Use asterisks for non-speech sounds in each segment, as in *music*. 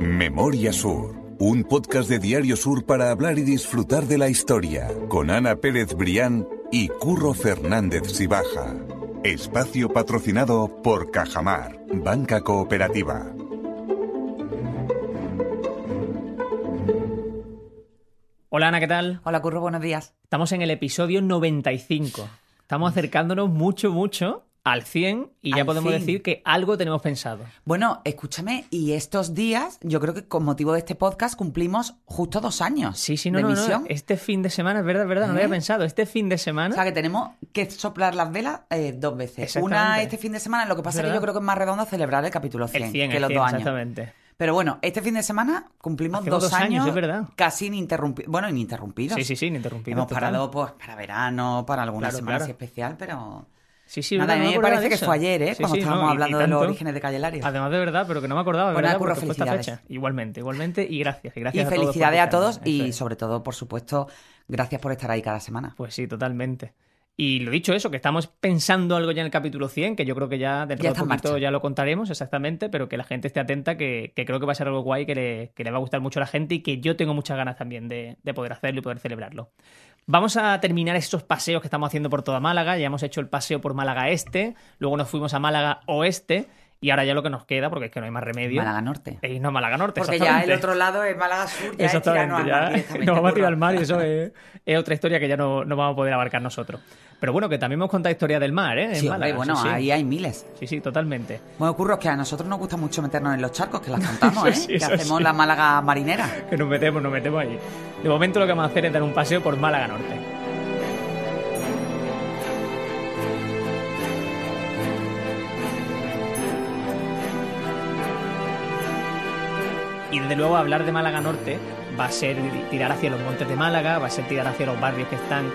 Memoria Sur, un podcast de Diario Sur para hablar y disfrutar de la historia, con Ana Pérez Brián y Curro Fernández Sibaja. Espacio patrocinado por Cajamar, Banca Cooperativa. Hola Ana, ¿qué tal? Hola Curro, buenos días. Estamos en el episodio 95. Estamos acercándonos mucho, mucho al 100 y ya Al podemos decir que algo tenemos pensado. Bueno, escúchame, y estos días, yo creo que con motivo de este podcast cumplimos justo dos años Sí, sí, no, de no. Este fin de semana, es verdad, es verdad, no lo ¿Eh? había pensado. Este fin de semana. O sea que tenemos que soplar las velas eh, dos veces. Una este fin de semana, lo que pasa es que yo creo que es más redondo celebrar el capítulo 100, el 100, que el los 100, dos años. exactamente. Pero bueno, este fin de semana cumplimos dos, dos años, años, es verdad. casi ininterrumpidos. Bueno, ininterrumpidos. Sí, sí, sí, ininterrumpido. Hemos total. parado pues, para verano, para alguna Claro, semana claro. así especial, pero... Sí, sí, Nada, a mí me parece que eso. fue ayer, ¿eh? Sí, Cuando sí, estábamos no, y- hablando y de los orígenes de Calle Lario. Además de verdad, pero que no me acordaba, verdad, Curro, felicidades. fecha. Igualmente, igualmente, y gracias. Y, Y gracias a todos por felicidades a todos y Eso es. sobre todo, por supuesto, gracias por estar ahí cada semana. Pues sí, totalmente. Y lo dicho eso, que estamos pensando algo ya en el capítulo 100, que yo creo que ya dentro Ya de en poquito ya lo contaremos exactamente, pero que la gente esté atenta, que, que creo que va a ser algo guay, que le, que le va a gustar mucho a la gente y que yo tengo muchas ganas también de, de poder hacerlo y poder celebrarlo. Vamos a terminar estos paseos que estamos haciendo por toda Málaga. Ya hemos hecho el paseo por Málaga Este, luego nos fuimos a Málaga Oeste y ahora ya lo que nos queda, porque es que no hay más remedio, Málaga Norte. es a Málaga Norte. Porque ya el otro lado es Málaga Sur, ya es Exactamente, al mar directamente, *laughs* nos vamos a tirar al mar y eso es, es otra historia que ya no, no vamos a poder abarcar nosotros. Pero bueno, que también hemos contado historia del mar, ¿eh? En Sí, Málaga, bueno, sí, sí. ahí hay miles. Sí, sí, totalmente. Bueno, Curro, es que a nosotros nos gusta mucho meternos en los charcos, que las contamos, *laughs* ¿eh? Que hacemos la Málaga marinera. Que nos metemos, nos metemos ahí. De momento lo que vamos a hacer es dar un paseo por Málaga Norte. Y desde luego hablar de Málaga Norte va a ser tirar hacia los montes de Málaga, va a ser tirar hacia los barrios que están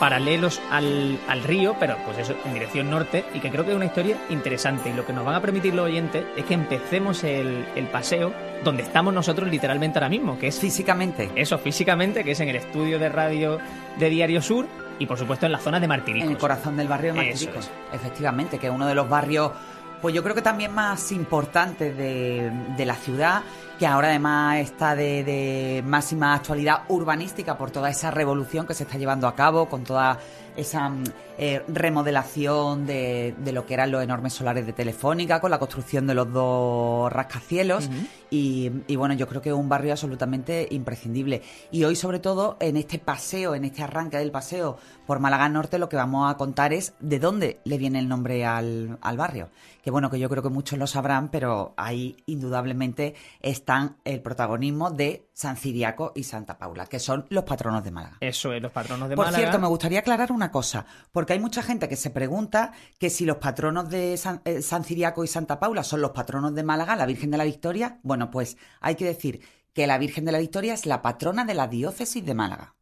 paralelos al, al río, pero pues eso, en dirección norte, y que creo que es una historia interesante. Y lo que nos van a permitir los oyentes es que empecemos el, el paseo donde estamos nosotros literalmente ahora mismo, que es Físicamente. eso físicamente, que es en el estudio de radio de Diario Sur y por supuesto en la zona de Martiricos. En el corazón del barrio de Martiricos. Efectivamente, que es uno de los barrios, pues yo creo que también más importantes de, de la ciudad, que ahora además está de, de máxima actualidad urbanística por toda esa revolución que se está llevando a cabo, con toda esa mm, eh, remodelación de, de lo que eran los enormes solares de Telefónica, con la construcción de los dos rascacielos. y, y bueno, yo creo que es un barrio absolutamente imprescindible. Y hoy, sobre todo, en este paseo, en este arranque del paseo por Málaga Norte, lo que vamos a contar es de dónde le viene el nombre al, al barrio. Que bueno, que yo creo que muchos lo sabrán, pero ahí indudablemente están el protagonismo de San Ciriaco y Santa Paula, que son los patronos de Málaga. Eso es, los patronos de Por Málaga. cierto, me gustaría aclarar una cosa, porque hay mucha gente que se pregunta que si los patronos de San, eh, San Ciriaco y Santa Paula son los patronos de Málaga, la Virgen de la Victoria. Bueno, pues hay que decir que la Virgen de la Victoria es la patrona de la diócesis de Málaga.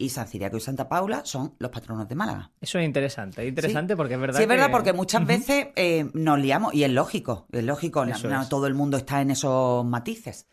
Y San Ciriaco y Santa Paula son los patronos de Málaga. Eso es interesante, es interesante Sí. porque es verdad Sí, es verdad, que- porque muchas veces eh, nos liamos, y es lógico, es lógico, no, Eso no es. todo el mundo está en esos matices.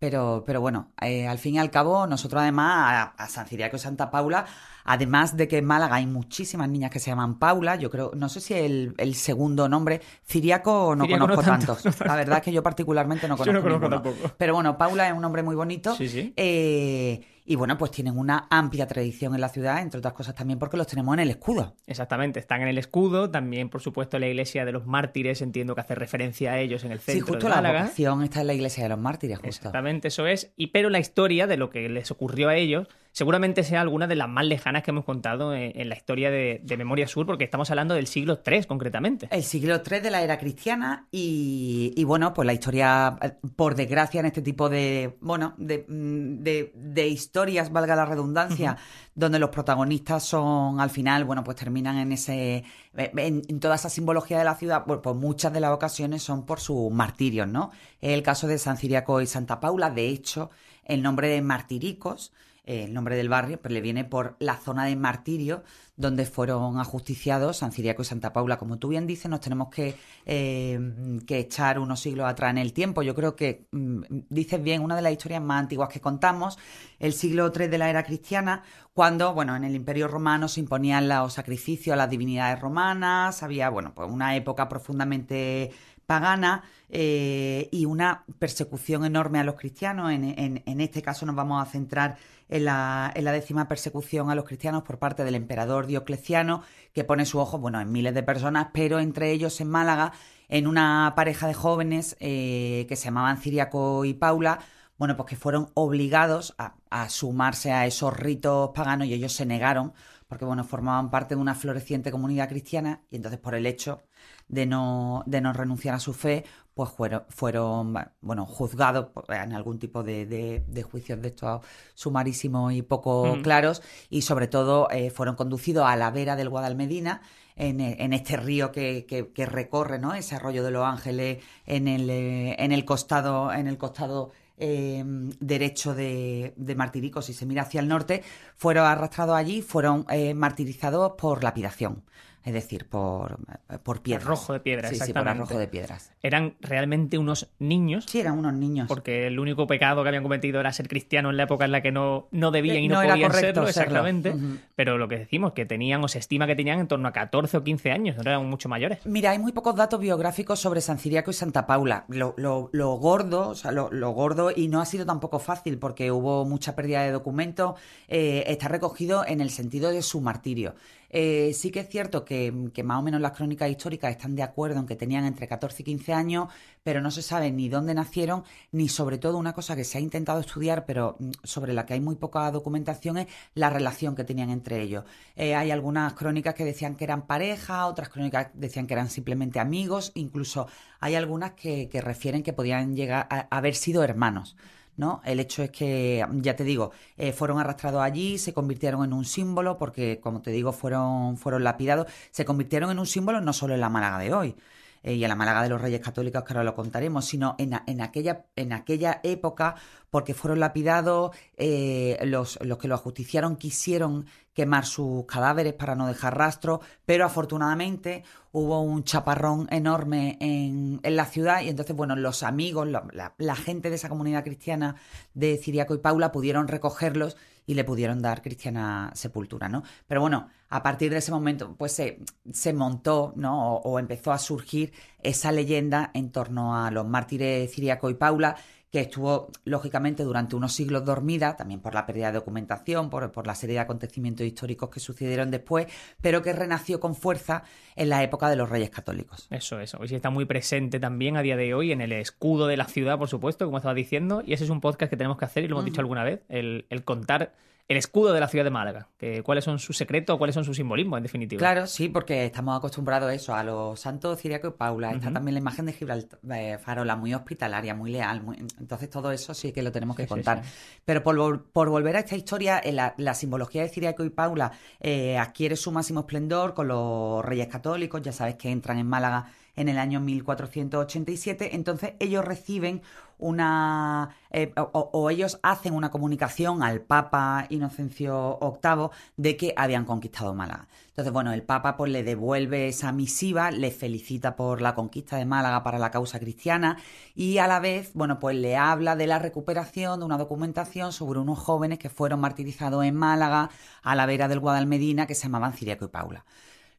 Pero, pero bueno, eh, al fin y al cabo, nosotros además a, a San Ciriaco y Santa Paula, además de que en Málaga hay muchísimas niñas que se llaman Paula, yo creo, no sé si el, el segundo nombre, Ciriaco no Ciriaco no conozco tanto, tantos. *laughs* no tanto. La verdad es que yo particularmente no Yo conozco, no conozco tampoco. Pero bueno, Paula es un nombre muy bonito. Sí, sí. eh, y bueno, pues tienen una amplia tradición en la ciudad, entre otras cosas también porque los tenemos en el escudo. Exactamente, están en el escudo, también por supuesto la iglesia de los mártires, entiendo que hace referencia a ellos en el Sí, centro justo de la vocación está en la iglesia de los mártires, justo. Exactamente, eso es. Y pero la historia de lo que les ocurrió a ellos seguramente sea alguna de las más lejanas que hemos contado en, en la historia de, de Memoria Sur, porque estamos hablando del siglo III concretamente. El siglo III de la era cristiana y, y, bueno, pues la historia, por desgracia, en este tipo de, bueno, de, mm, de- de historias, valga la redundancia, donde los protagonistas son, al final, bueno, pues terminan en ese, en, en toda esa simbología de la ciudad, pues, pues muchas de las ocasiones son por sus martirios, ¿no? Es el caso de San Ciriaco y Santa Paula, de hecho, el nombre de Martiricos, el nombre del barrio, pues le viene por la zona de martirio donde fueron ajusticiados San Ciriaco y Santa Paula. Como tú bien dices, nos tenemos que, eh, que echar unos siglos atrás en el tiempo. Yo creo que mm, dices bien, una de las historias más antiguas que contamos, el siglo III de la era cristiana, cuando, bueno, en el Imperio Romano se imponían los sacrificios a las divinidades romanas, había, bueno, pues una época profundamente pagana eh, y una persecución enorme a los cristianos. En, este caso nos vamos a centrar en la, en la, décima persecución a los cristianos por parte del emperador Diocleciano, que pone su ojo bueno, en miles de personas, pero entre ellos en Málaga, en una pareja de jóvenes eh, que se llamaban Ciriaco y Paula, bueno, pues que fueron obligados a, a sumarse a esos ritos paganos y ellos se negaron porque bueno, formaban parte de una floreciente comunidad cristiana y entonces por el hecho de no, de no renunciar a su fe, pues fueron, fueron bueno, juzgados en algún tipo de, de, de juicios de estos sumarísimos y poco mm. claros y sobre todo eh, fueron conducidos a la vera del Guadalmedina, en, en, este río que, que, que, recorre ¿no? ese arroyo de los ángeles en el, eh, en el costado, en el costado eh, derecho de, de, Martiricos, si se mira hacia el norte, fueron arrastrados allí, fueron eh, martirizados por lapidación es decir, por, por piedras. Arrojo de piedras, sí, exactamente. Sí, por arrojo de piedras. Eran realmente unos niños. Sí, eran unos niños. Porque el único pecado que habían cometido era ser cristianos en la época en la que no, no debían y no, no podían serlo, exactamente. Uh -huh. Pero lo que decimos, que tenían o se estima que tenían en torno a 14 o 15 años, no eran mucho mayores. Mira, hay muy pocos datos biográficos sobre San Ciriaco y Santa Paula. Lo, lo, lo gordo, o sea, lo, lo, gordo, y no ha sido tampoco fácil porque hubo mucha pérdida de documentos, eh, está recogido en el sentido de su martirio. Eh, sí que es cierto que, más o menos las crónicas históricas están de acuerdo en que tenían entre 14 y 15 años, pero no se sabe ni dónde nacieron, ni sobre todo una cosa que se ha intentado estudiar, pero mm, sobre la que hay muy poca documentación, es la relación que tenían entre ellos. Eh, hay algunas crónicas que decían que eran pareja, otras crónicas decían que eran simplemente amigos, incluso hay algunas que, que refieren que podían llegar a haber sido hermanos. ¿No? El hecho es que, ya te digo, eh, fueron arrastrados allí, se convirtieron en un símbolo, porque, como te digo, fueron, fueron lapidados, se convirtieron en un símbolo no solo en la Málaga de hoy, eh, y en la Málaga de los Reyes Católicos, que ahora lo contaremos, sino en, en, aquella, en aquella época, porque fueron lapidados, eh, los, los que lo ajusticiaron quisieron quemar sus cadáveres para no dejar rastro, pero afortunadamente hubo un chaparrón enorme en, en la ciudad y entonces, bueno, los amigos, la, la, la, gente de esa comunidad cristiana de Ciriaco y Paula pudieron recogerlos y le pudieron dar cristiana sepultura, ¿no? Pero bueno, a partir de ese momento, pues se, montó, ¿no? O, o empezó a surgir esa leyenda en torno a los mártires Ciriaco y Paula, que estuvo, lógicamente, durante unos siglos dormida, también por la pérdida de documentación, por, por, la serie de acontecimientos históricos que sucedieron después, pero que renació con fuerza en la época de los Reyes Católicos. Eso, eso. Hoy sí está muy presente también a día de hoy en el escudo de la ciudad, por supuesto, como estaba diciendo, y ese es un podcast que tenemos que hacer, y lo hemos uh -huh. dicho alguna vez, el, el contar el escudo de la ciudad de Málaga. Que, ¿Cuáles son sus secretos, cuáles son sus simbolismos, en definitiva? Claro, sí, porque estamos acostumbrados a eso, a los santos Ciriaco y Paula. Uh -huh. Está también la imagen de Gibraltar, eh, Farola, muy hospitalaria, muy leal. Muy... Entonces, todo eso sí que lo tenemos que contar. Sí, sí. Pero por, por, volver a esta historia, eh, la, la, simbología de Ciriaco y Paula eh, adquiere su máximo esplendor con los reyes católicos. Ya sabes que entran en Málaga en el año 1487. Entonces, ellos reciben una eh, o, ellos hacen una comunicación al Papa Inocencio VIII de que habían conquistado Málaga. Entonces, bueno, el Papa pues le devuelve esa misiva, le felicita por la conquista de Málaga para la causa cristiana y a la vez, bueno, pues le habla de la recuperación de una documentación sobre unos jóvenes que fueron martirizados en Málaga a la vera del Guadalmedina que se llamaban Ciriaco y Paula.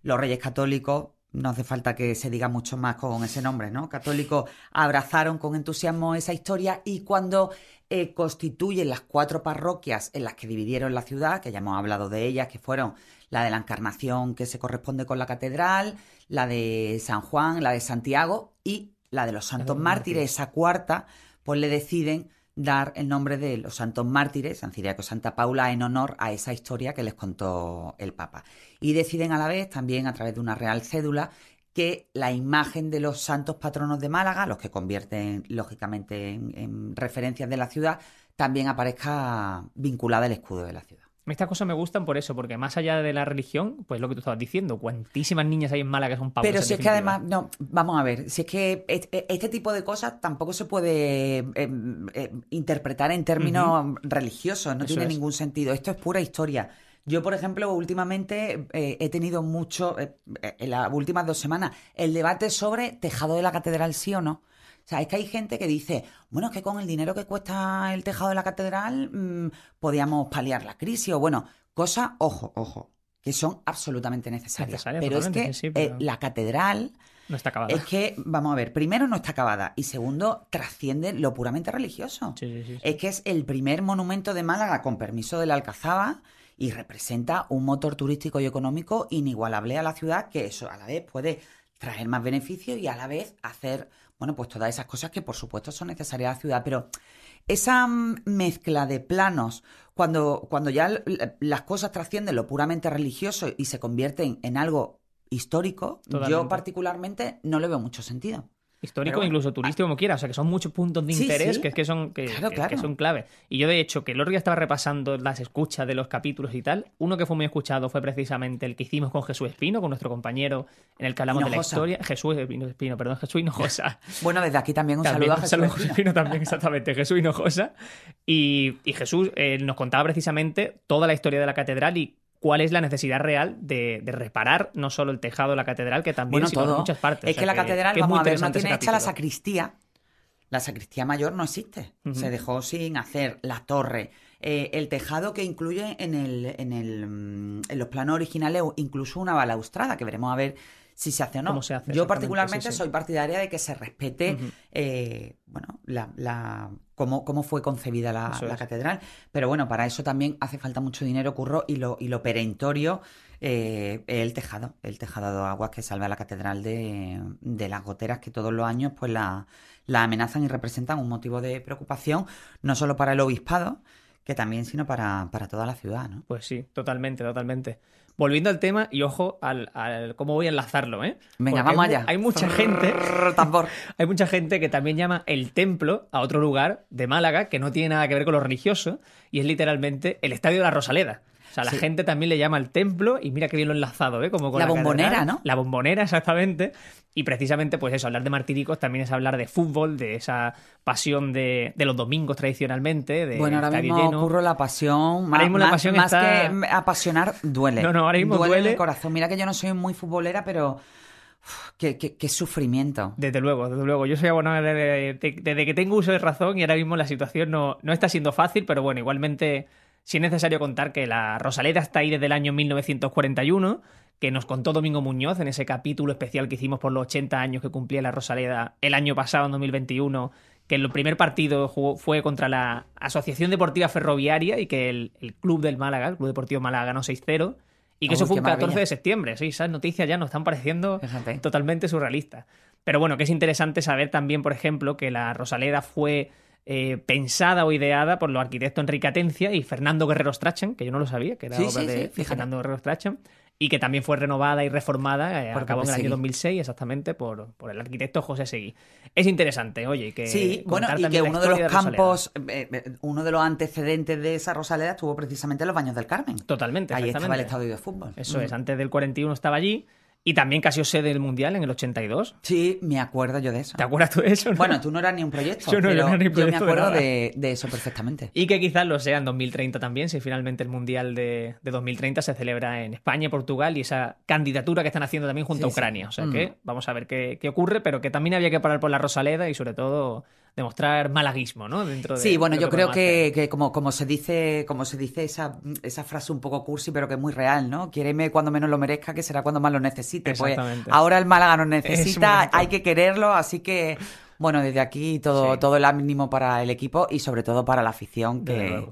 Los reyes católicos no hace falta que se diga mucho más con ese nombre, ¿no? Católicos abrazaron con entusiasmo esa historia y cuando eh, constituyen las cuatro parroquias en las que dividieron la ciudad, que ya hemos hablado de ellas, que fueron la de la Encarnación, que se corresponde con la catedral, la de San Juan, la de Santiago y la de los Santos Mártires, esa cuarta, pues le deciden dar el nombre de los santos mártires, San Ciriaco Santa Paula, en honor a esa historia que les contó el Papa. Y deciden a la vez, también a través de una real cédula, que la imagen de los santos patronos de Málaga, los que convierten lógicamente en, en referencias de la ciudad, también aparezca vinculada al escudo de la ciudad. Estas cosas me gustan por eso, porque más allá de la religión, pues lo que tú estabas diciendo, cuantísimas niñas hay en Málaga que son pavos. Pero si es que además, no, vamos a ver, si es que este, este tipo de cosas tampoco se puede eh, eh, interpretar en términos uh -huh. religiosos, no eso tiene es. ningún sentido. Esto es pura historia. Yo, por ejemplo, últimamente eh, he tenido mucho, eh, en las últimas dos semanas, el debate sobre tejado de la catedral sí o no. O sea, es que hay gente que dice, bueno, es que con el dinero que cuesta el tejado de la catedral mmm, podíamos paliar la crisis. O bueno, cosas, ojo, ojo, que son absolutamente necesarias. Necesaria, pero es que sí, pero... Eh, la catedral No está acabada. es que, vamos a ver, primero no está acabada y segundo, trasciende lo puramente religioso. Sí, sí, sí, sí. Es que es el primer monumento de Málaga con permiso de la Alcazaba y representa un motor turístico y económico inigualable a la ciudad que eso a la vez puede traer más beneficios y a la vez hacer, bueno, pues todas esas cosas que por supuesto son necesarias a la ciudad, pero esa mm, mezcla de planos, cuando, cuando ya las cosas trascienden lo puramente religioso y se convierten en algo histórico, yo particularmente no le veo mucho sentido. Histórico, bueno, incluso turístico, como quiera. O sea, que son muchos puntos de Sí, interés sí. que es que son, que, Claro, que- claro. que son clave. Y yo, de hecho, que el otro día estaba repasando las escuchas de los capítulos y tal. Uno que fue muy escuchado fue precisamente el que hicimos con Jesús Espino, con nuestro compañero, en el que hablamos de la historia. Jesús Espino, perdón, Jesús Hinojosa. *laughs* Bueno, desde aquí también un También, saludo a Jesús. saludo a. Jesús Espino también, exactamente, Jesús Hinojosa. Y, y Jesús eh, nos contaba precisamente toda la historia de la catedral y cuál es la necesidad real de, de reparar no solo el tejado de la catedral, que también, Bueno, sino todo. muchas partes. Es O sea, que la catedral, que vamos a ver, no tiene hecha la sacristía. La sacristía mayor no existe. Se dejó sin hacer la torre. Eh, el tejado que incluye en, el, en, el, mm, en los planos originales incluso una balaustrada, que veremos a ver si se hace o no. Se hace, Yo particularmente sí, sí. soy partidaria de que se respete eh, bueno, la, la- cómo, cómo fue concebida la, catedral. Pero bueno, para eso también hace falta mucho dinero, curro, y lo, y lo perentorio eh, es el tejado, el tejado de aguas que salva la catedral de, de las goteras que todos los años pues la, la amenazan y representan un motivo de preocupación, no solo para el obispado, que también, sino para, para toda la ciudad, ¿no? Pues sí, totalmente, totalmente. Volviendo al tema, y ojo al, al cómo voy a enlazarlo, ¿eh? Venga, Porque vamos hay, allá. Hay mucha gente, Tambor. *laughs* hay mucha gente que también llama el templo a otro lugar de Málaga que no tiene nada que ver con lo religioso y es literalmente el Estadio de la Rosaleda. O sea, la Sí. gente también le llama el templo y mira qué bien lo enlazado, ¿eh? Como con La la, bombonera, catedral. ¿no? La bombonera, exactamente. Y precisamente, pues eso, hablar de martíricos también es hablar de fútbol, de esa pasión de, de los domingos tradicionalmente, de Bueno, ahora mismo lleno. ocurre la pasión. Más, mismo la más- pasión más está- que apasionar, duele. No, no, ahora mismo en duele. el corazón. Mira que yo no soy muy futbolera, pero. uf, qué, qué- qué sufrimiento. Desde luego, desde luego. Yo soy abonado desde, de- desde que tengo uso de razón y ahora mismo la situación no, no está siendo fácil, pero bueno, igualmente sí es necesario contar que la Rosaleda está ahí desde el año 1941, que nos contó Domingo Muñoz en ese capítulo especial que hicimos por los 80 años que cumplía la Rosaleda el año pasado, en 2021, que el primer partido jugó- fue contra la Asociación Deportiva Ferroviaria y que el, el Club del Málaga, el Club Deportivo Málaga, ganó 6-0. Y que Uy, eso fue un 14 maravilla. de septiembre. Sí, esas noticias ya nos están pareciendo Fíjate. totalmente surrealistas. Pero bueno, que es interesante saber también, por ejemplo, que la Rosaleda fue eh, pensada o ideada por los arquitectos Enrique Atencia y Fernando Guerrero Strachan, que yo no lo sabía, que era Sí, obra sí, de, sí. Fernando Guerrero Strachan, y que también fue renovada y reformada eh, Por a cabo en el año Seguí. 2006, exactamente, por, por el arquitecto José Seguí. Es interesante, oye, que Sí, bueno, y que uno de los campos, eh, eh, uno de los antecedentes de esa Rosaleda estuvo precisamente en los Baños del Carmen. Totalmente, Ahí estaba el estadio de fútbol. Eso es, antes del 41 estaba allí, y también casi sede del Mundial en el 82. Sí, me acuerdo yo de eso. ¿Te acuerdas tú de eso? no? Bueno, tú no eras ni un proyecto, Yo no, yo pero era ni yo me proyecto de acuerdo nada. de, de eso perfectamente. Y que quizás lo sea en 2030 también, si finalmente el Mundial de, de 2030 se celebra en España, Portugal y esa candidatura que están haciendo también junto Sí, a sí. Ucrania. O sea Mm. que vamos a ver qué, qué ocurre, pero que también había que parar por la Rosaleda y sobre todo demostrar malaguismo, ¿no? Dentro de, Sí, bueno, yo que creo que, que como, como se dice, como se dice esa, esa frase un poco cursi, pero que es muy real, ¿no? Quiéreme cuando menos lo merezca, que será cuando más lo necesite. Pues Exactamente. ahora el Málaga nos *laughs* Es necesita, hay que quererlo, así que bueno, desde aquí todo, Sí. todo el ánimo para el equipo y sobre todo para la afición, que.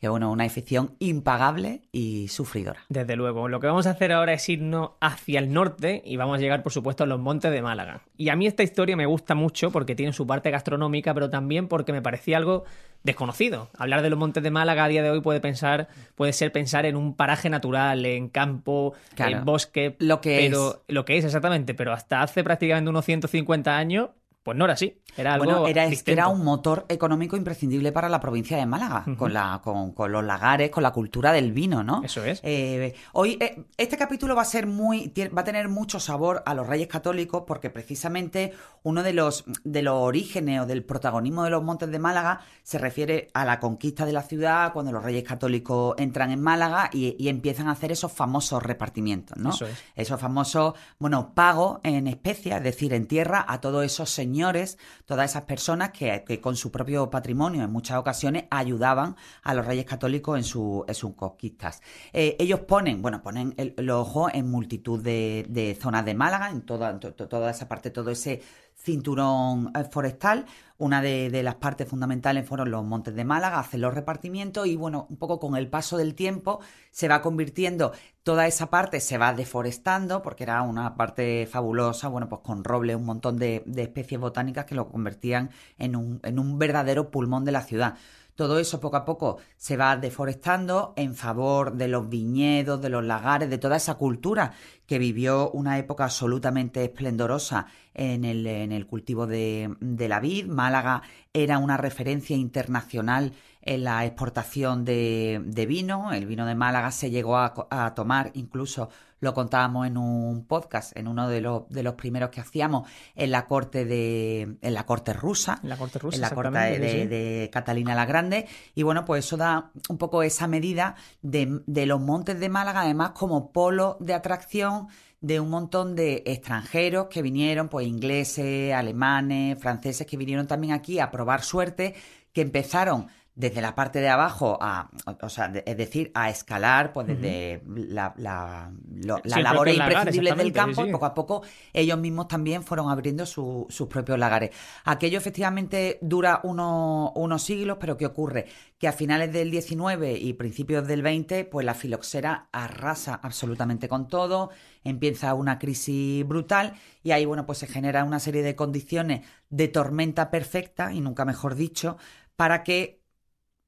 Que bueno, una afición impagable y sufridora. Desde luego. Lo que vamos a hacer ahora es irnos hacia el norte y vamos a llegar, por supuesto, a los montes de Málaga. Y a mí esta historia me gusta mucho porque tiene su parte gastronómica, pero también porque me parecía algo desconocido. Hablar de los montes de Málaga a día de hoy puede pensar, puede ser pensar en un paraje natural, en campo, Claro. en bosque. Lo que pero, Lo que es, exactamente. Pero hasta hace prácticamente unos 150 años, pues no era así. Era algo Bueno, era, distinto. un motor económico imprescindible para la provincia de Málaga, con, la, con, con los lagares, con la cultura del vino, ¿no? Eso es. Eh, hoy, eh, este capítulo va a ser muy, va a tener mucho sabor a los Reyes Católicos, porque precisamente uno de los, de los orígenes o del protagonismo de los Montes de Málaga se refiere a la conquista de la ciudad, cuando los Reyes Católicos entran en Málaga y, y empiezan a hacer esos famosos repartimientos, ¿no? Eso es. Esos famosos, bueno, pagos en especias, es decir, en tierra, a todos esos señores señores, todas esas personas que, con su propio patrimonio en muchas ocasiones ayudaban a los reyes católicos en, su, en sus conquistas. Eh, ellos ponen, bueno, ponen el, ojos en multitud de, zonas de Málaga, en toda, toda esa parte, todo ese cinturón eh, forestal. Una de, las partes fundamentales fueron los montes de Málaga, hacen los repartimientos y bueno, un poco con el paso del tiempo se va convirtiendo, toda esa parte se va deforestando porque era una parte fabulosa, bueno, pues con roble, un montón de, de especies botánicas que lo convertían en un, en un verdadero pulmón de la ciudad. Todo eso poco a poco se va deforestando en favor de los viñedos, de los lagares, de toda esa cultura que vivió una época absolutamente esplendorosa en el, cultivo de la vid. Málaga era una referencia internacional en la exportación de, de vino. El vino de Málaga se llegó a, a tomar, incluso lo contábamos en un podcast, en uno de los, de los primeros que hacíamos, en la corte de en la corte rusa En la corte rusa, en la corte de Catalina la Grande. Y bueno, pues eso da un poco esa medida de, de los montes de Málaga, además como polo de atracción de un montón de extranjeros que vinieron, pues ingleses, alemanes, franceses, que vinieron también aquí a probar suerte, que empezaron desde la parte de abajo a, o sea, de- es decir, a escalar, pues desde la, la, lo- el labores propio lagar, imprescindibles del campo sí, y poco a poco ellos mismos también fueron abriendo su- sus propios lagares. Aquello efectivamente dura uno- unos siglos, pero ¿qué ocurre? Que a finales del 19 y principios del 20, pues la filoxera arrasa absolutamente con todo, empieza una crisis brutal y ahí, bueno, pues se genera una serie de condiciones de tormenta perfecta, y nunca mejor dicho, para que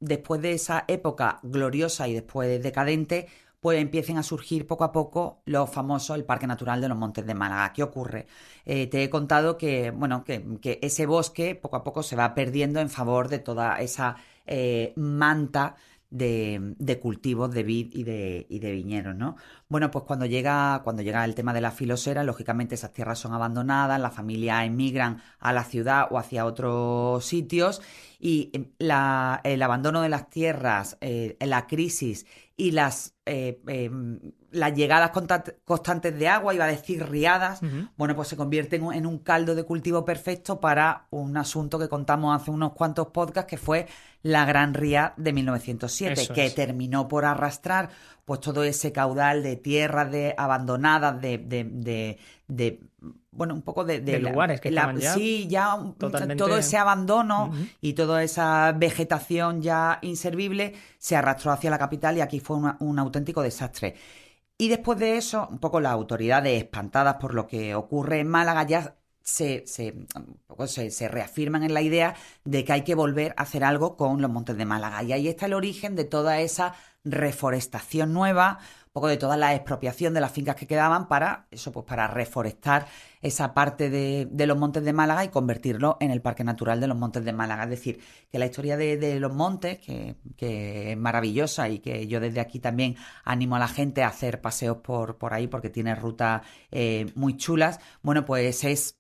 después de esa época gloriosa y después decadente, pues empiecen a surgir poco a poco los famosos, el Parque Natural de los Montes de Málaga. ¿Qué ocurre? Eh, te he contado que, bueno, que, ese bosque poco a poco se va perdiendo en favor de toda esa eh, manta de, de cultivos de vid y de, y de viñedos, ¿no? Bueno, pues cuando llega, cuando llega el tema de la filosera, lógicamente esas tierras son abandonadas, las familias emigran a la ciudad o hacia otros sitios y eh, la- el abandono de las tierras, eh, la crisis y las, eh, eh, las llegadas constant- constantes de agua, iba a decir riadas, bueno, pues se convierte en un, en un caldo de cultivo perfecto para un asunto que contamos hace unos cuantos podcasts, que fue la Gran Ría de 1907, Eso que es. terminó por arrastrar pues todo ese caudal de tierras de, abandonadas, de, de, de- de, bueno, un poco de... De la- lugares que la- ya Sí, ya totalmente- todo ese abandono y toda esa vegetación ya inservible se arrastró hacia la capital y aquí fue una- un auténtico desastre. Y después de eso, un poco las autoridades espantadas por lo que ocurre en Málaga ya se, se, se, se reafirman en la idea de que hay que volver a hacer algo con los montes de Málaga. Y ahí está el origen de toda esa reforestación nueva, un poco de toda la expropiación de las fincas que quedaban para eso, pues para reforestar esa parte de, de los montes de Málaga y convertirlo en el Parque Natural de los Montes de Málaga. Es decir, que la historia de, de los montes, que, que es maravillosa y que yo desde aquí también animo a la gente a hacer paseos por, por ahí porque tiene rutas eh, muy chulas, bueno, pues es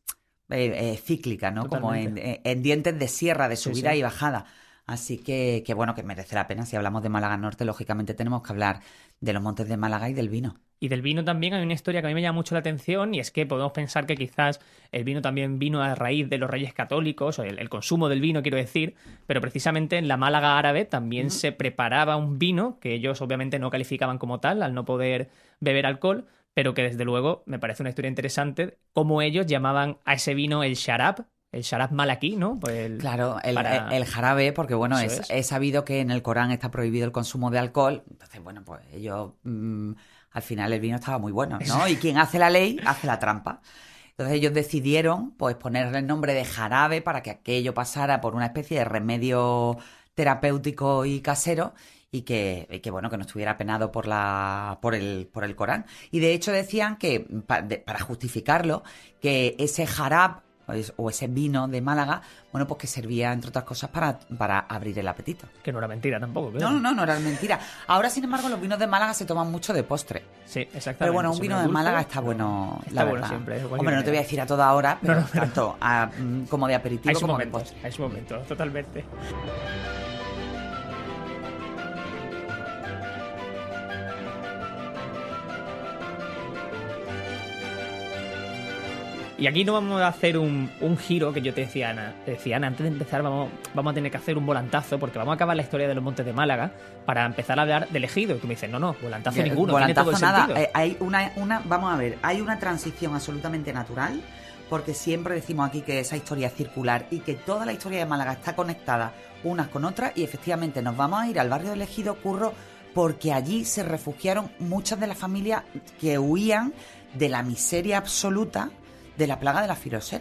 eh, eh, cíclica, ¿no? Como en, en dientes de sierra, de Sí, subida sí. y bajada. Así que, que bueno, que merece la pena. Si hablamos de Málaga Norte, lógicamente tenemos que hablar de los montes de Málaga y del vino. Y del vino también hay una historia que a mí me llama mucho la atención y es que podemos pensar que quizás el vino también vino a raíz de los reyes católicos, o el, el consumo del vino quiero decir, pero precisamente en la Málaga árabe también se preparaba un vino que ellos obviamente no calificaban como tal al no poder beber alcohol, pero que desde luego me parece una historia interesante cómo ellos llamaban a ese vino el sharab, el sharab malaquí, ¿no? Pues el- Claro, el, para- el jarabe, porque bueno, es, es. sabido que en el Corán está prohibido el consumo de alcohol. Entonces, bueno, pues ellos, mm, al final el vino estaba muy bueno, ¿no? Y quien hace la ley, hace la trampa. Entonces ellos decidieron, pues, ponerle el nombre de jarabe para que aquello pasara por una especie de remedio terapéutico y casero y que, y que, bueno, que no estuviera penado por la, por el, por el Corán. Y de hecho decían que, pa- de- para justificarlo, que ese jarab o es- o ese vino de Málaga, bueno, pues que servía, entre otras cosas, para, para abrir el apetito. que no era mentira tampoco. No, no, no, no era mentira. Ahora, sin embargo, los vinos de Málaga se toman mucho de postre. Sí, exactamente. Pero bueno, un vino de Málaga está bueno, está la bueno verdad. siempre, de Hombre, no te voy a decir a toda hora, *laughs* pero No, no, tanto a- mm, como de aperitivo como de momento, postre. hay su momento, totalmente. Y aquí no vamos a hacer un, un giro que yo te decía, Ana. Te decía, Ana, antes de empezar vamos, vamos a tener que hacer un volantazo porque vamos a acabar la historia de los Montes de Málaga para empezar a hablar del ejido. Y tú me dices, no, no, volantazo Eh, ninguno. volantazo tiene todo el nada. Eh, hay una, una, vamos a ver, hay una transición absolutamente natural, porque siempre decimos aquí que esa historia es circular y que toda la historia de Málaga está conectada unas con otras, y efectivamente nos vamos a ir al barrio del Ejido Curro porque allí se refugiaron muchas de las familias que huían de la miseria absoluta de la plaga de la. O sea,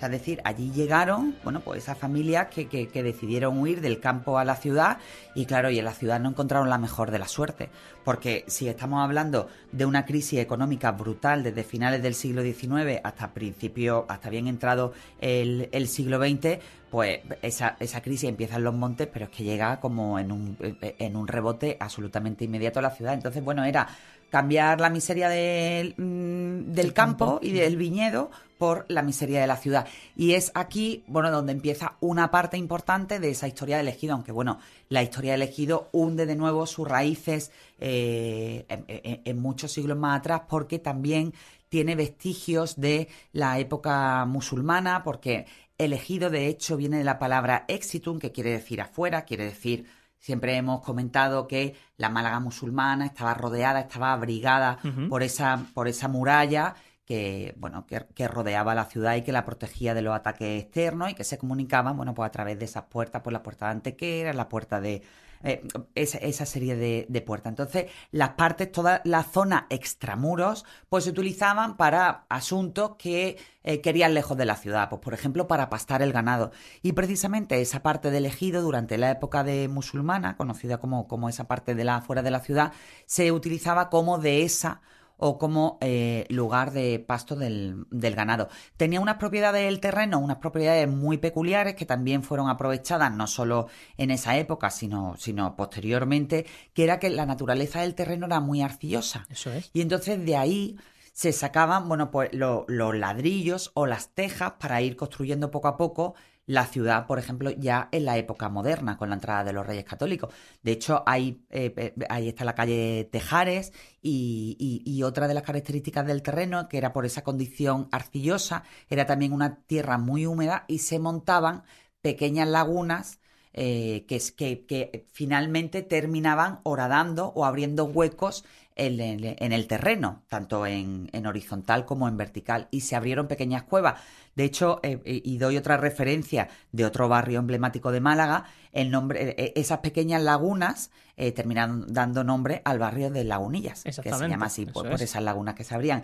es decir, allí llegaron, bueno, pues esas familias que, que- que decidieron huir del campo a la ciudad y claro, y en la ciudad no encontraron la mejor de la suerte. Porque si estamos hablando de una crisis económica brutal desde finales del siglo XIX hasta principio, hasta bien entrado el, el siglo XX, pues esa, esa crisis empieza en los montes, pero es que llega como en un, en un rebote absolutamente inmediato a la ciudad. Entonces, bueno, era cambiar la miseria del, mm, del campo y del viñedo por la miseria de la ciudad. Y es aquí, bueno, donde empieza una parte importante de esa historia del ejido, aunque bueno, la historia del ejido hunde de nuevo sus raíces eh, en, en- en muchos siglos más atrás, porque también tiene vestigios de la época musulmana, porque el ejido de hecho viene de la palabra exitum, que quiere decir afuera, quiere decir Siempre hemos comentado que la Málaga musulmana estaba rodeada, estaba abrigada por esa, por esa muralla que, bueno, que, que rodeaba la ciudad y que la protegía de los ataques externos y que se comunicaban, bueno, pues a través de esas puertas, pues la puerta de Antequera, la puerta de eh, esa, esa serie de, puertas. Entonces, las partes, toda la zona extramuros, pues se utilizaban para asuntos que eh, querían lejos de la ciudad, pues por ejemplo para pastar el ganado. Y precisamente esa parte del ejido durante la época de musulmana, conocida como, como esa parte de la fuera de la ciudad, se utilizaba como dehesa o como eh, lugar de pasto del, del ganado. Tenía unas propiedades del terreno, unas propiedades muy peculiares que también fueron aprovechadas no solo en esa época, sino, sino posteriormente, que era que la naturaleza del terreno era muy arcillosa. Eso es. Y entonces de ahí se sacaban, bueno, pues lo- los ladrillos o las tejas para ir construyendo poco a poco la ciudad, por ejemplo, ya en la época moderna, con la entrada de los Reyes Católicos. De hecho, ahí, eh, eh, ahí está la calle Tejares y, otra de las características del terreno, que era por esa condición arcillosa, era también una tierra muy húmeda y se montaban pequeñas lagunas eh, que, que, que finalmente terminaban horadando o abriendo huecos en el, en el terreno, tanto en, en horizontal como en vertical, y se abrieron pequeñas cuevas. De hecho, eh, eh, y doy otra referencia de otro barrio emblemático de Málaga, el nombre, eh, esas pequeñas lagunas eh, terminaron dando nombre al barrio de Lagunillas, que se llama así por, esas lagunas que se abrían.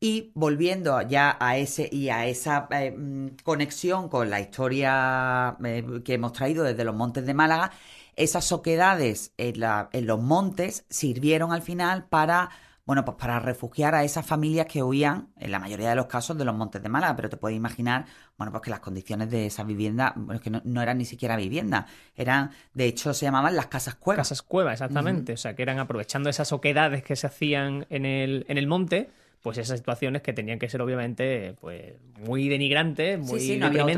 Y volviendo ya a ese y a esa eh, mm, conexión con la historia eh, que hemos traído desde los montes de Málaga, esas oquedades en, la- en los montes sirvieron al final para, bueno, pues para refugiar a esas familias que huían, en la mayoría de los casos, de los montes de Málaga. Pero te puedes imaginar, bueno, pues que las condiciones de esas viviendas, bueno, es que no, no eran ni siquiera viviendas, eran, de hecho, se llamaban las casas cuevas. Casas cueva, exactamente. O sea, que eran aprovechando esas oquedades que se hacían en el, en el monte, pues esas situaciones que tenían que ser obviamente pues muy denigrantes, muy sí, no había otra.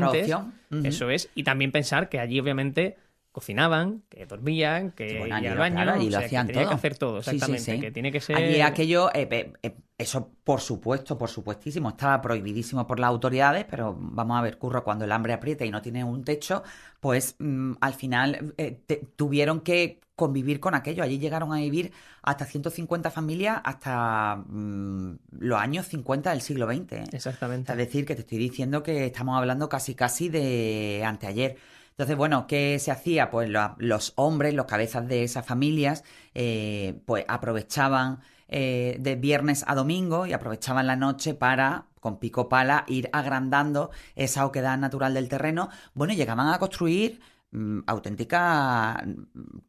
Eso es. Y también pensar que allí obviamente cocinaban, que dormían, que bueno, iban al baño, claro, o lo que hacían que todo. hacer todo, Sí, sí, exactamente, sí. que tiene que ser Allí aquello, eh, eh, eh, eso por supuesto, por supuestísimo, estaba prohibidísimo por las autoridades, pero vamos a ver, curro, cuando el hambre aprieta y no tiene un techo, pues mm, al final eh, te- tuvieron que convivir con aquello. Allí llegaron a vivir hasta 150 familias hasta mm, los años 50 del siglo XX. Exactamente. Es decir, que te estoy diciendo que estamos hablando casi casi de anteayer. Entonces, bueno, ¿qué se hacía? Pues lo- los hombres, los cabezas de esas familias, eh, pues aprovechaban eh, de viernes a domingo y aprovechaban la noche para, con pico pala, ir agrandando esa oquedad natural del terreno. Bueno, llegaban a construir mm, auténticas mm,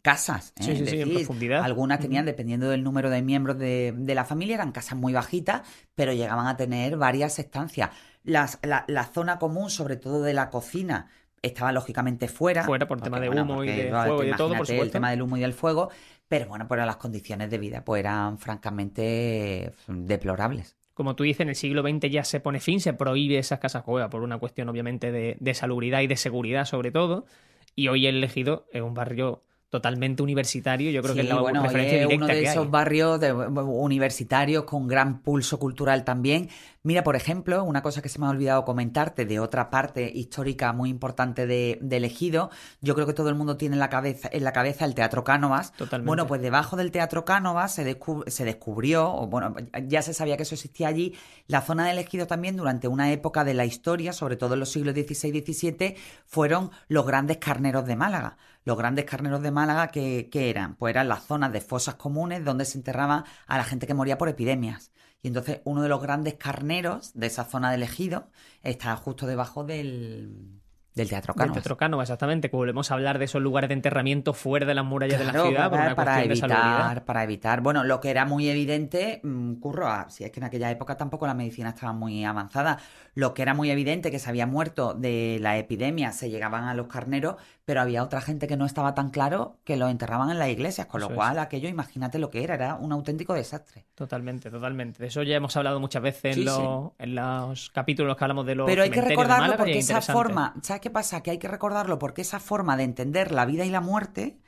casas. ¿eh? Sí, sí, sí, en profundidad. Algunas tenían, dependiendo del número de miembros de, de la familia, eran casas muy bajitas, pero llegaban a tener varias estancias. Las- la, la zona común, sobre todo de la cocina, estaba lógicamente fuera. Fuera por tema de humo y de bueno, fuego y de todo, por imagínate El supuesto. tema del humo y del fuego, pero bueno, pues las condiciones de vida pues eran francamente deplorables. Como tú dices, en el siglo XX ya se pone fin, se prohíbe esas casas cueva por una cuestión obviamente de, de salubridad y de seguridad sobre todo. Y hoy el elegido es un barrio totalmente universitario. Yo creo que es la bueno, referencia es directa uno de que esos hay. barrios de- universitarios con gran pulso cultural también, Mira, por ejemplo, una cosa que se me ha olvidado comentarte de otra parte histórica muy importante de, del ejido, yo creo que todo el mundo tiene en la cabeza, en la cabeza el Teatro Cánovas. Totalmente. Bueno, pues debajo del Teatro Cánovas se, descub- se descubrió, o bueno, ya se sabía que eso existía allí, la zona del ejido también durante una época de la historia, sobre todo en los siglos XVI y XVII, fueron los grandes carneros de Málaga. Los grandes carneros de Málaga, que, eran? Pues eran las zonas de fosas comunes donde se enterraba a la gente que moría por epidemias. Y entonces uno de los grandes carneros de esa zona del ejido está justo debajo del, del Teatro Del Cánovas. Teatro Cánovas, exactamente, que volvemos a hablar de esos lugares de enterramiento fuera de las murallas de la ciudad por para, una para cuestión de salubridad. evitar, para evitar. Bueno, lo que era muy evidente, mm, curro, ah, si es que en aquella época tampoco la medicina estaba muy avanzada. Lo que era muy evidente que se había muerto de la epidemia, se llegaban a los carneros, pero había otra gente que no estaba tan claro que los enterraban en las iglesias, con Eso lo es. cual aquello, imagínate lo que era, era un auténtico desastre. Totalmente, totalmente. De eso ya hemos hablado muchas veces Sí, en, los, en los capítulos en los que hablamos de los Pero hay que recordarlo Málaga porque es esa forma, ¿sabes qué pasa? Que hay que recordarlo porque esa forma de entender la vida y la muerte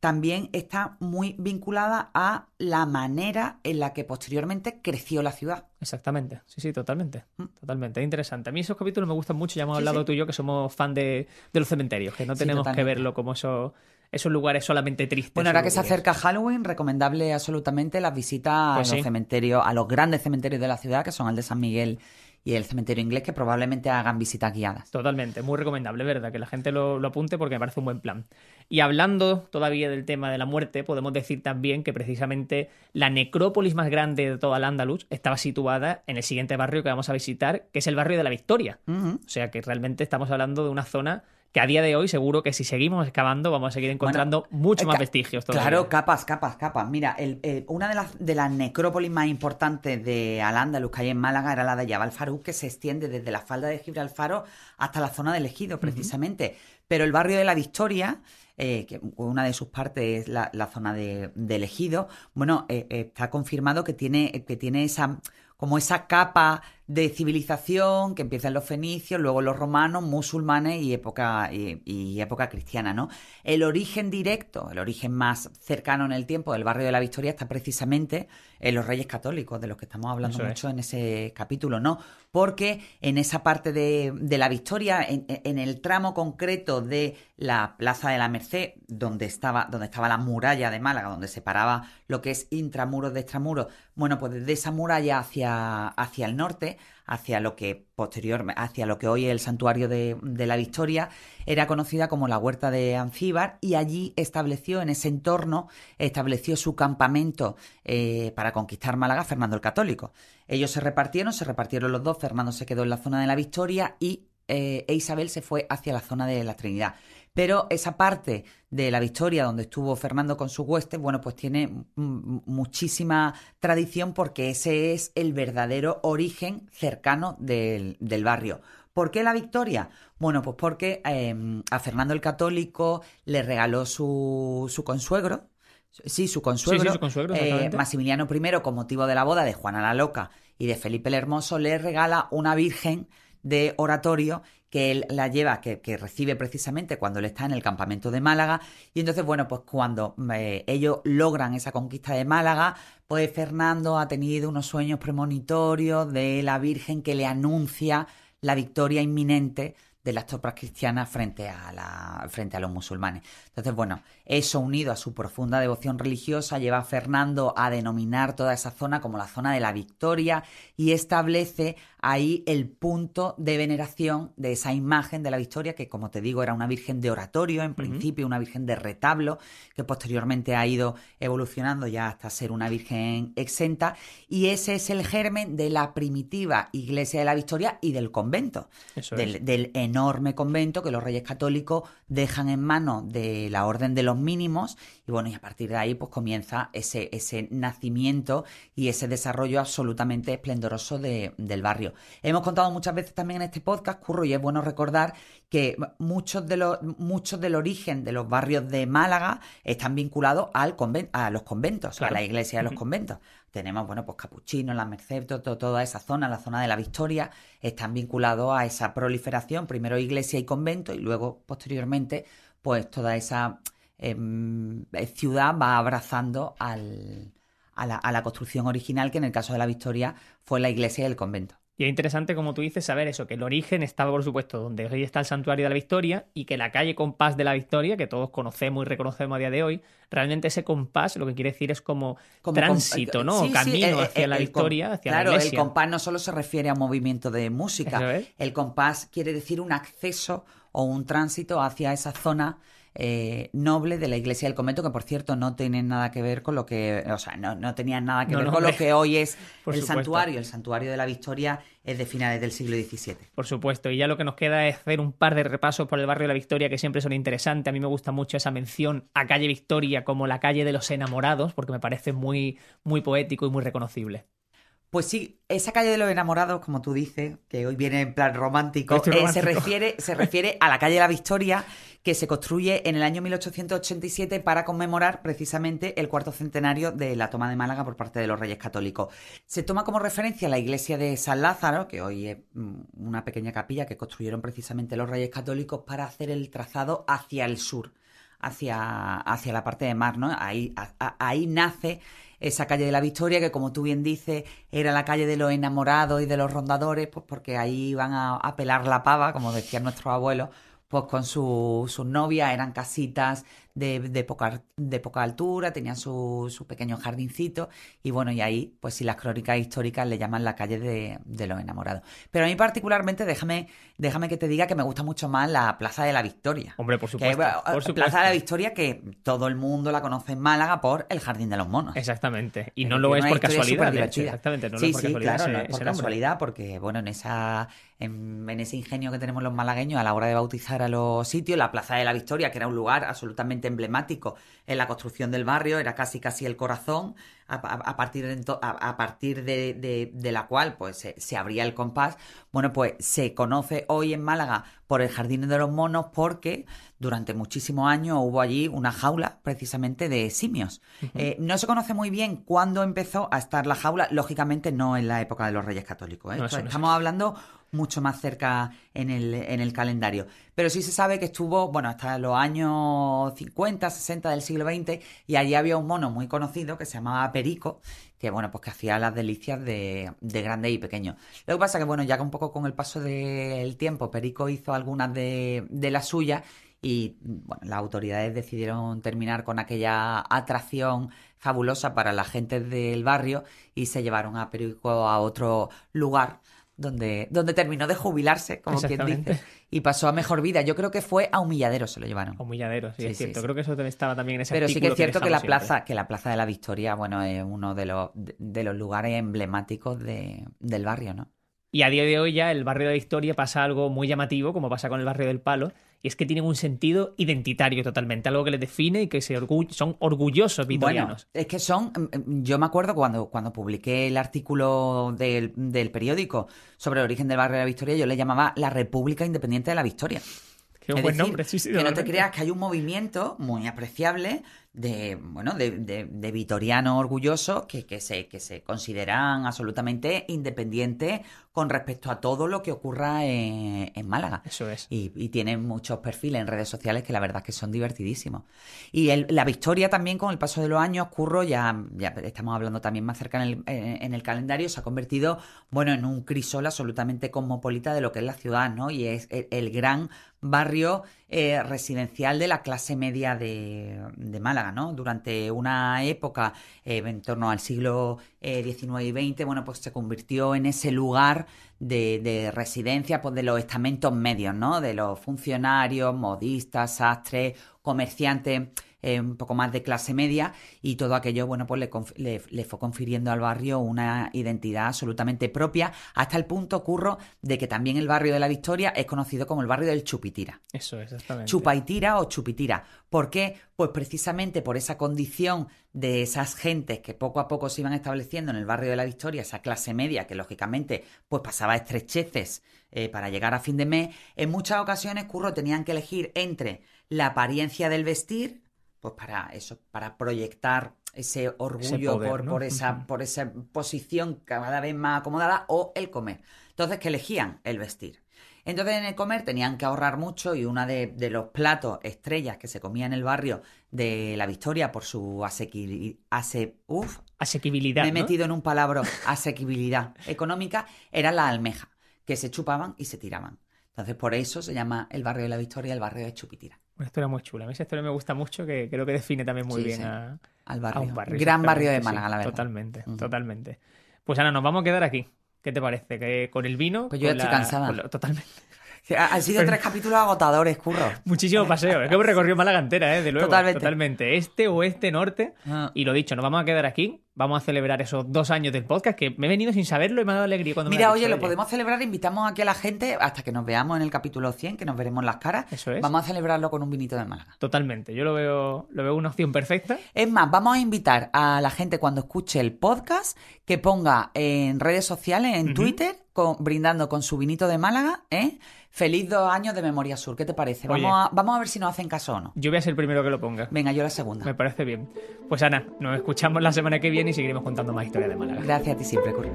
también está muy vinculada a la manera en la que posteriormente creció la ciudad. Exactamente, sí, sí, totalmente. Mm. Totalmente, es interesante. A mí esos capítulos me gustan mucho, ya hemos Sí, hablado sí. tú y yo que somos fan de, de los cementerios, que no Sí, tenemos que verlo como esos, esos lugares solamente tristes. Bueno, ahora que se acerca Halloween, recomendable absolutamente las visitas Pues a sí. los cementerios, a los grandes cementerios de la ciudad, que son el de San Miguel y el cementerio inglés, que probablemente hagan visitas guiadas. Totalmente, muy recomendable, ¿verdad? Que la gente lo, lo apunte porque me parece un buen plan. Y hablando todavía del tema de la muerte, podemos decir también que precisamente la necrópolis más grande de toda el Andaluz estaba situada en el siguiente barrio que vamos a visitar, que es el barrio de la Victoria. O sea que realmente estamos hablando de una zona que a día de hoy seguro que si seguimos excavando vamos a seguir encontrando mucho eh, más vestigios todavía. Claro, capas, capas, capas. Mira, el- el- una de las, de las necrópolis más importantes de Al-Ándalus que hay en Málaga era la de Jabal Faruk, que se extiende desde la falda de Gibralfaro hasta la zona del Ejido, precisamente. Pero el barrio de la Victoria, eh, que una de sus partes es la, la zona de, del Ejido, bueno, eh, eh, está confirmado que tiene, que tiene esa como esa capa de civilización que empieza en los fenicios, luego los romanos, musulmanes y época, y, y época cristiana, ¿no? El origen directo, el origen más cercano en el tiempo del barrio de la Victoria está precisamente en los reyes católicos, de los que estamos hablando Eso es. mucho en ese capítulo, ¿no? Porque en esa parte de, de la Victoria, en, en el tramo concreto de la Plaza de la Merced, donde estaba, donde estaba la muralla de Málaga, donde separaba lo que es intramuros de extramuros, bueno, pues desde esa muralla hacia, hacia el norte, hacia lo que posterior, hacia lo que hoy es el santuario de, de la Victoria, era conocida como la Huerta de Ancíbar y allí estableció, en ese entorno, estableció su campamento eh, para conquistar Málaga Fernando el Católico. Ellos se repartieron, se repartieron los dos, Fernando se quedó en la zona de la Victoria y eh, e Isabel se fue hacia la zona de la Trinidad. Pero esa parte de la Victoria donde estuvo Fernando con su hueste, bueno, pues tiene muchísima tradición porque ese es el verdadero origen cercano del, del barrio. ¿Por qué la Victoria? Bueno, pues porque eh, a Fernando el Católico le regaló su, su consuegro, sí, su consuegro, Sí, sí, su consuegro, eh. Maximiliano I, con motivo de la boda de Juana la Loca y de Felipe el Hermoso, le regala una virgen de oratorio que él la lleva, que, que recibe precisamente cuando él está en el campamento de Málaga. Y entonces, bueno, pues cuando eh, ellos logran esa conquista de Málaga, pues Fernando ha tenido unos sueños premonitorios de la Virgen que le anuncia la victoria inminente de las tropas cristianas frente a, la, frente a los musulmanes. Entonces, bueno, eso unido a su profunda devoción religiosa lleva a Fernando a denominar toda esa zona como la zona de la victoria y establece ahí el punto de veneración de esa imagen de la victoria que, como te digo, era una virgen de oratorio, en principio una virgen de retablo, que posteriormente ha ido evolucionando ya hasta ser una virgen exenta. Y ese es el germen de la primitiva iglesia de la victoria y del convento, del enorme convento que los reyes católicos dejan en manos de la orden de los mínimos y bueno, y a partir de ahí pues comienza ese, ese nacimiento y ese desarrollo absolutamente esplendoroso de- del barrio. Hemos contado muchas veces también en este podcast, Curro, y es bueno recordar que muchos de los, muchos del origen de los barrios de Málaga están vinculados al conven- a los conventos, Claro. a la iglesia de los conventos. Tenemos, bueno, pues Capuchinos, la Merced, to- to- toda esa zona, la zona de la Victoria, están vinculados a esa proliferación, primero iglesia y convento, y luego, posteriormente, pues toda esa em, ciudad va abrazando al- a, la, a la construcción original, que en el caso de la Victoria fue la iglesia y el convento. Y es interesante, como tú dices, saber eso, que el origen estaba, por supuesto, donde hoy está el Santuario de la Victoria y que la calle Compás de la Victoria, que todos conocemos y reconocemos a día de hoy, realmente ese compás lo que quiere decir es como, tránsito, ¿no? Camino hacia la Victoria, hacia claro, la Claro, el compás no solo se refiere a un movimiento de música, el compás quiere decir un acceso o un tránsito hacia esa zona eh, noble de la iglesia del convento, que por cierto no tienen nada que ver con lo que, o sea, no, no tenían nada que ver con lo que hoy es *laughs* el santuario. El santuario de la Victoria es de finales del siglo XVII. Por supuesto, y ya lo que nos queda es hacer un par de repasos por el barrio de la Victoria que siempre son interesantes. A mí me gusta mucho esa mención a calle Victoria como la calle de los enamorados, porque me parece muy, muy poético y muy reconocible. Pues sí, esa calle de los enamorados, como tú dices, que hoy viene en plan romántico, eh, se, refiere, se refiere a la calle de la Victoria, que se construye en el año 1887 para conmemorar precisamente el cuarto centenario de la toma de Málaga por parte de los Reyes Católicos. Se toma como referencia la iglesia de San Lázaro, que hoy es mm, una pequeña capilla que construyeron precisamente los Reyes Católicos para hacer el trazado hacia el sur, hacia, hacia la parte de mar, ¿no? Ahí, ahí nace esa calle de la Victoria, que como tú bien dices, era la calle de los enamorados y de los rondadores, pues porque ahí iban a, pelar la pava, como decían nuestros abuelos, pues con sus su novias, eran casitas de, de, poca, de poca altura, tenían su, su, pequeño jardincito y bueno, y ahí, pues si las crónicas históricas le llaman la calle de, de, los enamorados. Pero a mí particularmente, déjame, déjame que te diga que me gusta mucho más la Plaza de la Victoria. Hombre, por supuesto. Que, Plaza de la Victoria que todo el mundo la conoce en Málaga por el Jardín de los Monos. Exactamente. Y no lo es por casualidad. Exactamente, no sí, lo es por sí, casualidad. Claro, no es por casualidad porque, bueno, en esa en, en, ese ingenio que tenemos los malagueños a la hora de bautizar a los sitios, la Plaza de la Victoria, que era un lugar absolutamente emblemático en la construcción del barrio, era casi casi el corazón, a, partir, de, a, partir de, de, la cual pues se, abría el compás. Bueno, pues se conoce hoy en Málaga por el Jardín de los Monos porque durante muchísimos años hubo allí una jaula precisamente de simios. Eh, no se conoce muy bien cuándo empezó a estar la jaula, lógicamente no en la época de los Reyes Católicos. ¿eh? Estamos hablando mucho más cerca en el, en el calendario. Pero sí se sabe que estuvo, bueno, hasta los años 50, 60 del siglo XX, y allí había un mono muy conocido que se llamaba Perico, que bueno, pues que hacía las delicias de, de grandes y pequeños. Lo que pasa que, bueno, ya que un poco con el paso del tiempo, Perico hizo algunas de, de las suyas y bueno, las autoridades decidieron terminar con aquella atracción fabulosa para la gente del barrio y se llevaron a Perico a otro lugar donde, donde terminó de jubilarse, como quien dice, y pasó a mejor vida. Yo creo que fue a Humilladero, se lo llevaron. A Humilladero, sí, es cierto. Creo que eso estaba también en ese Pero sí que es cierto que, la plaza, que la plaza de la Victoria, bueno, es uno de los, de, los lugares emblemáticos de, del barrio, ¿no? Y a día de hoy ya el barrio de Victoria pasa algo muy llamativo, como pasa con el barrio del Palo, y es que tienen un sentido identitario totalmente, algo que les define y que se son orgullosos vitorianos. es que son, mm, mm, yo me acuerdo cuando, cuando publiqué el artículo del, del periódico sobre el origen del barrio de la Victoria, yo le llamaba la República Independiente de la Victoria. Qué buen nombre, sí, Que no te creas que hay un movimiento muy apreciable de, bueno, de, de, vitorianos orgullosos que, que, se, que se consideran absolutamente independientes con respecto a todo lo que ocurra en, Málaga. Eso es. Y, y, tienen muchos perfiles en redes sociales que la verdad es que son divertidísimos. Y la victoria también con el paso de los años, Curro, ya, ya estamos hablando también más cerca en el, en el, calendario, se ha convertido, bueno, en un crisol absolutamente cosmopolita de lo que es la ciudad, ¿no? Y es el, gran barrio eh, residencial de la clase media de, de Málaga. Durante una época, eh, en torno al siglo XIX eh, y XX, bueno, pues se convirtió en ese lugar de, residencia pues, de los estamentos medios, ¿no? De los funcionarios, modistas, sastres, comerciantes eh, un poco más de clase media y todo aquello, bueno, pues le, le, fue confiriendo al barrio una identidad absolutamente propia, hasta el punto, curro, de que también el barrio de la Victoria es conocido como el barrio del Chupitira. Eso, exactamente. Chupaitira o Chupitira. ¿Por qué? Pues precisamente por esa condición de esas gentes que poco a poco se iban estableciendo en el barrio de la Victoria, esa clase media que lógicamente pues pasaba estrecheces eh, para llegar a fin de mes, en muchas ocasiones, curro, tenían que elegir entre la apariencia del vestir, pues para eso, para proyectar ese orgullo por, por, esa, por esa posición cada vez más acomodada o el comer. Entonces, que elegían el vestir. Entonces en el comer tenían que ahorrar mucho y uno de, los platos estrellas que se comía en el barrio de La Victoria por su asequi, asequibilidad. me he ¿no? metido en un palabra, asequibilidad económica, era la almeja, que se chupaban y se tiraban. Entonces, por eso se llama el barrio de la Victoria el barrio de Chupitira. Una historia muy chula. A mí esa historia me gusta mucho, que creo que define también muy Sí, bien sí. a, Al a barrio. un barrio. Gran barrio de Málaga, sí, la verdad. Totalmente, totalmente. Pues Ana, nos vamos a quedar aquí. ¿Qué te parece? Que con el vino. Pues yo ya estoy la- cansada. totalmente. Ha- Han sido tres capítulos agotadores, curro. *laughs* Muchísimo paseo. Es que hemos recorrido Málaga entera, ¿eh? De luego. Totalmente. Este, oeste, norte. Ah. Y lo dicho, nos vamos a quedar aquí. Vamos a celebrar esos dos años del podcast que me he venido sin saberlo y me ha dado alegría cuando me Mira, oye, lo podemos celebrar. Invitamos aquí a la gente hasta que nos veamos en el capítulo 100, que nos veremos las caras. Eso es. Vamos a celebrarlo con un vinito de Málaga. Totalmente. Yo lo veo, lo veo una opción perfecta. Es más, vamos a invitar a la gente cuando escuche el podcast que ponga en redes sociales, en. Twitter, con- brindando con su vinito de Málaga, ¿eh? Feliz dos años de Memoria Sur. ¿Qué te parece? Vamos a, vamos a ver si nos hacen caso o no. Yo voy a ser el primero que lo ponga. Venga, yo la segunda. Me parece bien. Pues Ana, nos escuchamos la semana que viene y seguiremos contando más historias de Málaga. Gracias a ti siempre, Curro.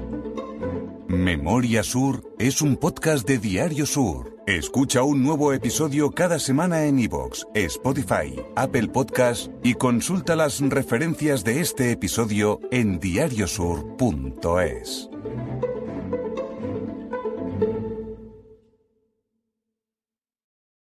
Memoria Sur es un podcast de Diario Sur. Escucha un nuevo episodio cada semana en iVoox, Spotify, Apple Podcast y consulta las referencias de este episodio en diariosur.es.